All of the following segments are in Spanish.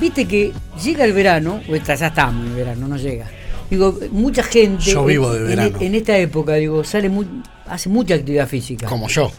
viste que llega el verano, o está, ya estamos en el verano, no llega. Digo, mucha gente Yo vivo de en, verano. en esta época, digo, sale muy, hace mucha actividad física. Como yo.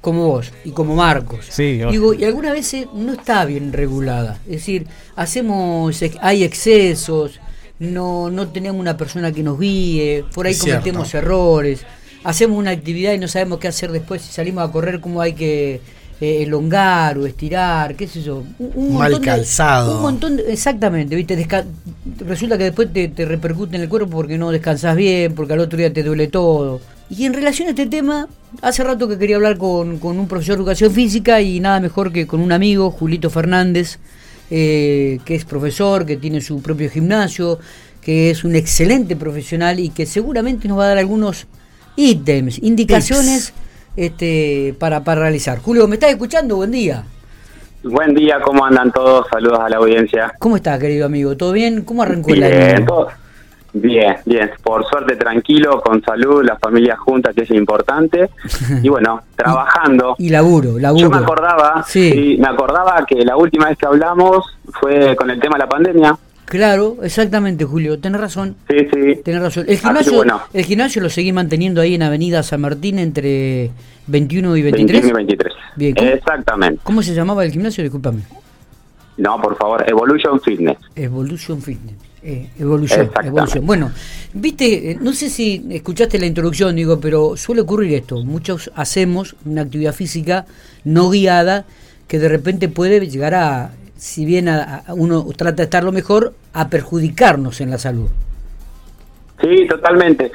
Como vos y como Marcos. Sí, yo- Digo, y algunas veces no está bien regulada. Es decir, hacemos, hay excesos, no, no tenemos una persona que nos guíe, por ahí Es cometemos cierto. errores, hacemos una actividad y no sabemos qué hacer después, si salimos a correr, cómo hay que eh, elongar o estirar, qué sé yo. Un, un Mal montón de- calzado. un montón de- exactamente, ¿viste? Desca- resulta que después te, te repercute en el cuerpo porque no descansas bien, porque al otro día te duele todo. Y en relación a este tema, hace rato que quería hablar con, con un profesor de educación física y nada mejor que con un amigo, Julito Fernández, eh, que es profesor, que tiene su propio gimnasio, que es un excelente profesional y que seguramente nos va a dar algunos ítems, indicaciones este, para, para realizar. Julio, ¿me estás escuchando? Buen día. Buen día, ¿cómo andan todos? Saludos a la audiencia. ¿Cómo estás, querido amigo? ¿Todo bien? ¿Cómo arrancó el Bien, año? todo- bien, bien. Por suerte tranquilo, con salud, la familia junta, que es importante. Y bueno, trabajando. Y laburo, laburo. Yo me acordaba, Sí. sí, me acordaba que la última vez que hablamos fue con el tema de la pandemia. Claro, exactamente, Julio. Tenés razón. Sí, sí. Tenés razón. El gimnasio, bueno, el gimnasio lo seguí manteniendo ahí en Avenida San Martín entre 21 y 23. 21 y 23. Bien, ¿cómo? Exactamente. ¿Cómo se llamaba el gimnasio? Discúlpame. No, por favor, Evolution Fitness. Evolution Fitness. Eh, evolución, evolución. Bueno, viste, eh, no sé si escuchaste la introducción, digo, pero suele ocurrir esto. Muchos hacemos una actividad física no guiada que de repente puede llegar a, si bien a- a uno trata de estar lo mejor, a perjudicarnos en la salud. Sí, totalmente.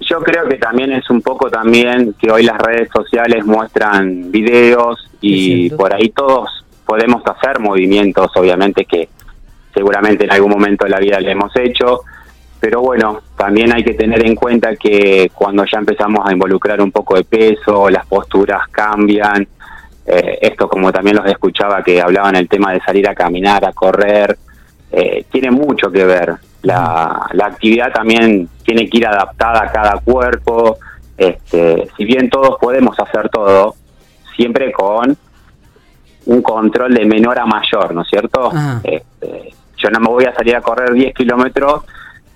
Yo creo que también es un poco también que hoy las redes sociales muestran videos y por ahí todos podemos hacer movimientos, obviamente que seguramente en algún momento de la vida le hemos hecho, pero bueno, también hay que tener en cuenta que cuando ya empezamos a involucrar un poco de peso, las posturas cambian, eh, esto como también los escuchaba que hablaban el tema de salir a caminar, a correr, eh, tiene mucho que ver. La, la actividad también tiene que ir adaptada a cada cuerpo. Este, si bien todos podemos hacer todo, siempre con un control de menor a mayor, ¿no es cierto? Este, yo no me voy a salir a correr 10 kilómetros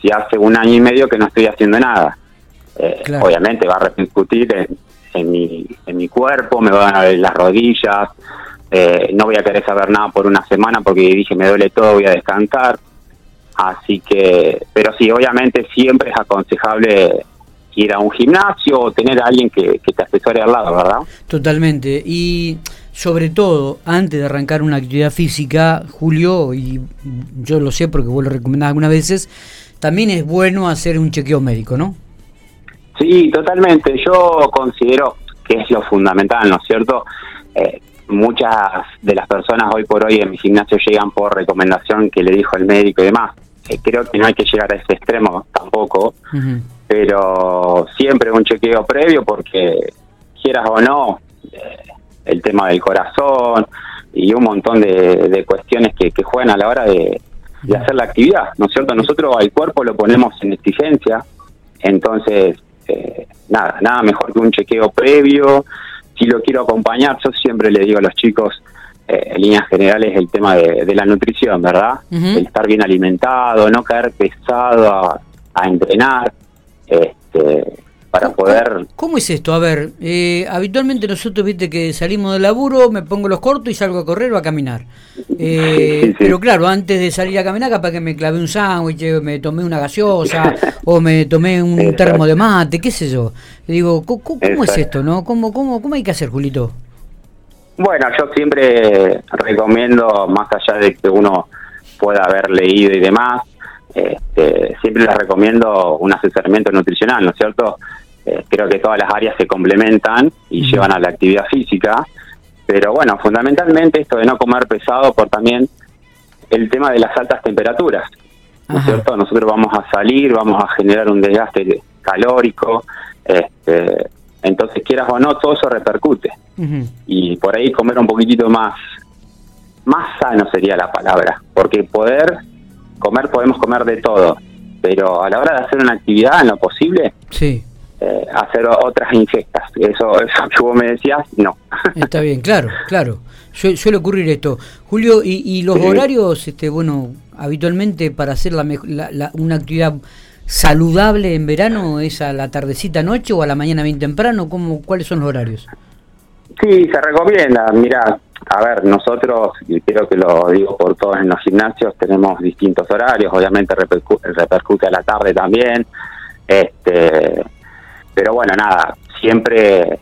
si hace un año y medio que no estoy haciendo nada. Eh, Claro. Obviamente va a repercutir en, en mi, en mi cuerpo, me van a doler las rodillas, eh, no voy a querer saber nada por una semana porque dije me duele todo, voy a descansar. Así que, pero sí, obviamente siempre es aconsejable ir a un gimnasio o tener a alguien que, te asesore al lado, ¿verdad? Totalmente. Y sobre todo, antes de arrancar una actividad física, Julio, y yo lo sé porque vos lo recomendás algunas veces, también es bueno hacer un chequeo médico, ¿no? Sí, totalmente. Yo considero que es lo fundamental, ¿no es cierto? Eh, muchas de las personas hoy por hoy en mi gimnasio llegan por recomendación que le dijo el médico y demás. Eh, creo que no hay que llegar a ese extremo tampoco, pero siempre un chequeo previo porque quieras o no, eh, el tema del corazón y un montón de, de cuestiones que, que juegan a la hora de, de hacer la actividad, ¿no es cierto? Nosotros al cuerpo lo ponemos en exigencia, entonces, eh, nada, nada mejor que un chequeo previo. Si lo quiero acompañar, yo siempre le digo a los chicos, eh, en líneas generales, el tema de, de la nutrición, ¿verdad? El estar bien alimentado, no caer pesado a, a entrenar, este, para poder... ¿Cómo es esto? A ver, eh, habitualmente nosotros, viste, que salimos del laburo, me pongo los cortos y salgo a correr o a caminar. Eh, Sí, sí, sí. Pero claro, antes de salir a caminar, capaz que me clavé un sándwich, eh, me tomé una gaseosa o me tomé un Exacto. termo de mate, qué sé yo. Digo, ¿cómo, cómo es esto, no? ¿Cómo, cómo, ¿Cómo hay que hacer, Julito? Bueno, yo siempre recomiendo, más allá de que uno pueda haber leído y demás, este, siempre les recomiendo un asesoramiento nutricional, ¿no es cierto? Eh, creo que todas las áreas se complementan y llevan a la actividad física, pero bueno, fundamentalmente esto de no comer pesado por también el tema de las altas temperaturas, ¿no es cierto? Nosotros vamos a salir, vamos a generar un desgaste calórico, este, entonces quieras o no, todo eso repercute. Y por ahí comer un poquitito más más sano sería la palabra porque poder comer podemos comer de todo pero a la hora de hacer una actividad en lo posible Sí, eh, hacer otras ingestas eso eso que vos me decías no está bien, claro, claro. suele ocurrir esto. Julio, ¿y, los horarios, este, bueno, habitualmente para hacer la, una actividad saludable en verano es a la tardecita noche o a la mañana bien temprano? ¿Cómo, ¿Cuáles son los horarios? Sí, se recomienda. Mira, a ver, nosotros, y creo que lo digo por todos en los gimnasios, tenemos distintos horarios, obviamente repercute a la tarde también, este, bueno, nada, siempre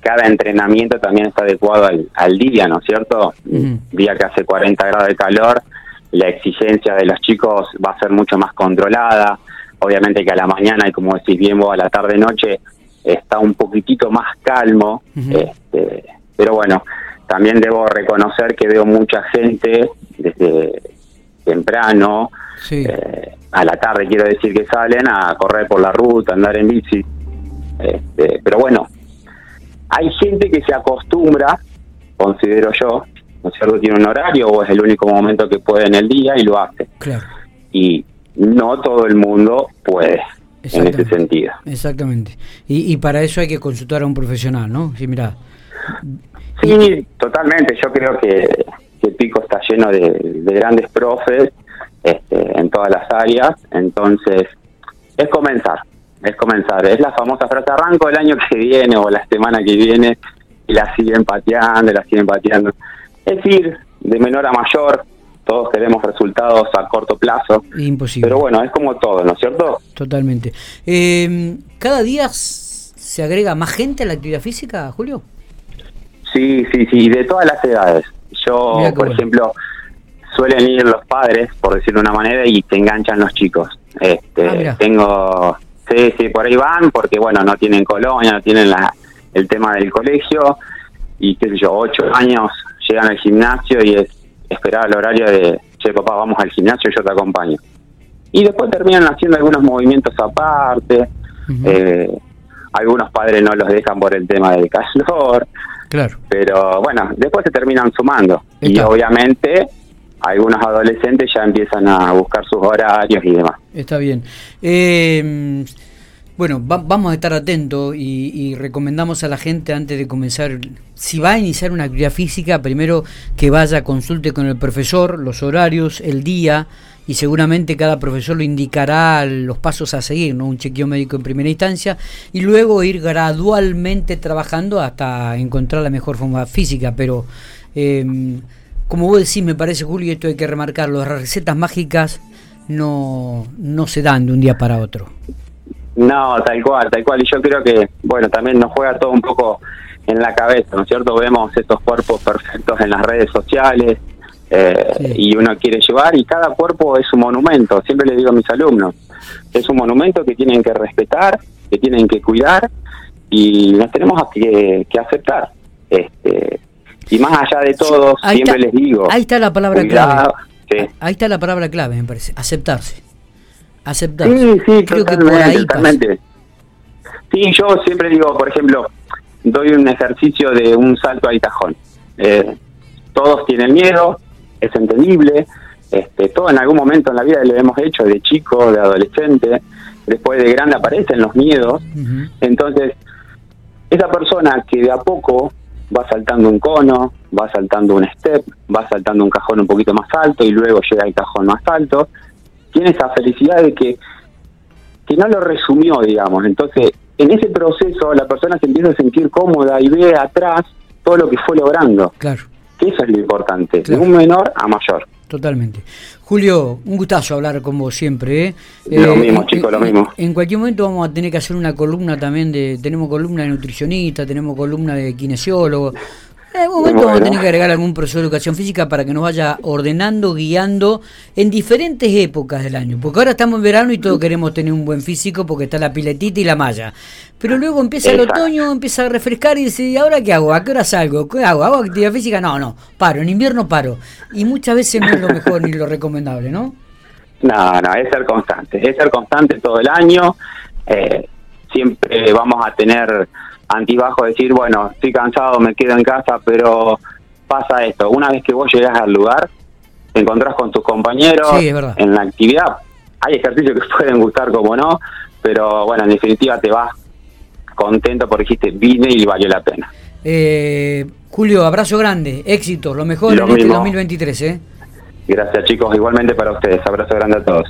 cada entrenamiento también está adecuado al, día, ¿no es cierto? Día que hace 40 grados de calor, la exigencia de los chicos va a ser mucho más controlada, obviamente que a la mañana y como decís bien vos, a la tarde-noche está un poquitito más calmo, este, pero bueno, también debo reconocer que veo mucha gente desde temprano, eh, a la tarde quiero decir que salen a correr por la ruta, andar en bici, este, pero bueno, hay gente que se acostumbra, considero yo, ¿no es cierto? Tiene un horario o es el único momento que puede en el día y lo hace. Y no todo el mundo puede en ese sentido. Exactamente. Y, y para eso hay que consultar a un profesional, ¿no? Sí, mira. Sí, totalmente. Yo creo que, el Pico está lleno de, grandes profes este, en todas las áreas. Entonces, es comenzar. Es comenzar. Es la famosa frase arranco el año que viene o la semana que viene y la siguen pateando, la siguen pateando. Es decir, de menor a mayor, todos queremos resultados a corto plazo. Imposible. Pero bueno, es como todo, ¿no es cierto? Totalmente. Eh, ¿Cada día se agrega más gente a la actividad física, Julio? Sí, sí, sí, de todas las edades. Yo, por ejemplo, suelen ir los padres, por decirlo de una manera, y te enganchan los chicos. Este, ah, tengo, sí, sí, por ahí van, porque bueno, no tienen colonia, no tienen la, el tema del colegio, y qué sé yo, ocho años llegan al gimnasio y es esperar el horario de, che, papá, vamos al gimnasio, yo te acompaño. Y después terminan haciendo algunos movimientos aparte, eh, algunos padres no los dejan por el tema del calor, Claro. Pero bueno, después se terminan sumando. Y obviamente algunos adolescentes ya empiezan a buscar sus horarios y demás. Está bien. Eh, bueno, vamos a estar atentos y, recomendamos a la gente antes de comenzar, si va a iniciar una actividad física, primero que vaya, consulte con el profesor los horarios, el día, y seguramente cada profesor lo indicará los pasos a seguir, ¿no? un chequeo médico en primera instancia, y luego ir gradualmente trabajando hasta encontrar la mejor forma física. Pero, em, como vos decís, me parece, Julio, y esto hay que remarcarlo, las recetas mágicas no, no se dan de un día para otro. No, tal cual, tal cual. Y yo creo que, bueno, también nos juega todo un poco en la cabeza, ¿no es cierto? Vemos estos cuerpos perfectos en las redes sociales, eh, y uno quiere llevar y cada cuerpo es un monumento, siempre le digo a mis alumnos, es un monumento que tienen que respetar, que tienen que cuidar y nos tenemos que, aceptar. Y más allá de todo, siempre les digo... Ahí está la palabra clave. Ahí está la palabra clave, me parece, aceptarse. Aceptarse. Sí, sí, Creo totalmente. Sí, yo siempre digo, por ejemplo, doy un ejercicio de un salto al cajón. Eh, todos tienen miedo, es entendible, este, todo en algún momento en la vida lo hemos hecho, de chico, de adolescente, después de grande aparecen los miedos, entonces esa persona que de a poco va saltando un cono, va saltando un step, va saltando un cajón un poquito más alto y luego llega al cajón más alto, tiene esa felicidad de que, que no lo resumió, digamos, entonces en ese proceso la persona se empieza a sentir cómoda y ve atrás todo lo que fue logrando. Claro eso es lo importante, de un menor a mayor. Totalmente. Julio, un gustazo hablar con vos siempre. ¿eh? Lo eh, mismo, chicos, lo mismo. En cualquier momento vamos a tener que hacer una columna también de. Tenemos columna de nutricionista, tenemos columna de kinesiólogo. En algún momento vamos a tener que agregar algún profesor de educación física para que nos vaya ordenando, guiando en diferentes épocas del año. Porque ahora estamos en verano y todos queremos tener un buen físico porque está la piletita y la malla. Pero luego empieza el otoño, empieza a refrescar y dice, ¿y ahora qué hago? ¿A qué hora salgo? ¿Qué hago? ¿Hago actividad física? No, no, paro. En invierno paro. Y muchas veces no es lo mejor ni lo recomendable, ¿no? No, no, es ser constante. Es ser constante todo el año. Eh, siempre vamos a tener antibajo decir, bueno, estoy cansado, me quedo en casa, pero pasa esto, una vez que vos llegas al lugar, te encontrás con tus compañeros en la actividad. Hay ejercicios que pueden gustar como no, pero bueno, en definitiva te vas contento porque dijiste vine y valió la pena. Eh, Julio, abrazo grande, éxito, lo mejor Lo en este mismo. 2023, ¿eh? Gracias chicos, igualmente para ustedes. Abrazo grande a todos.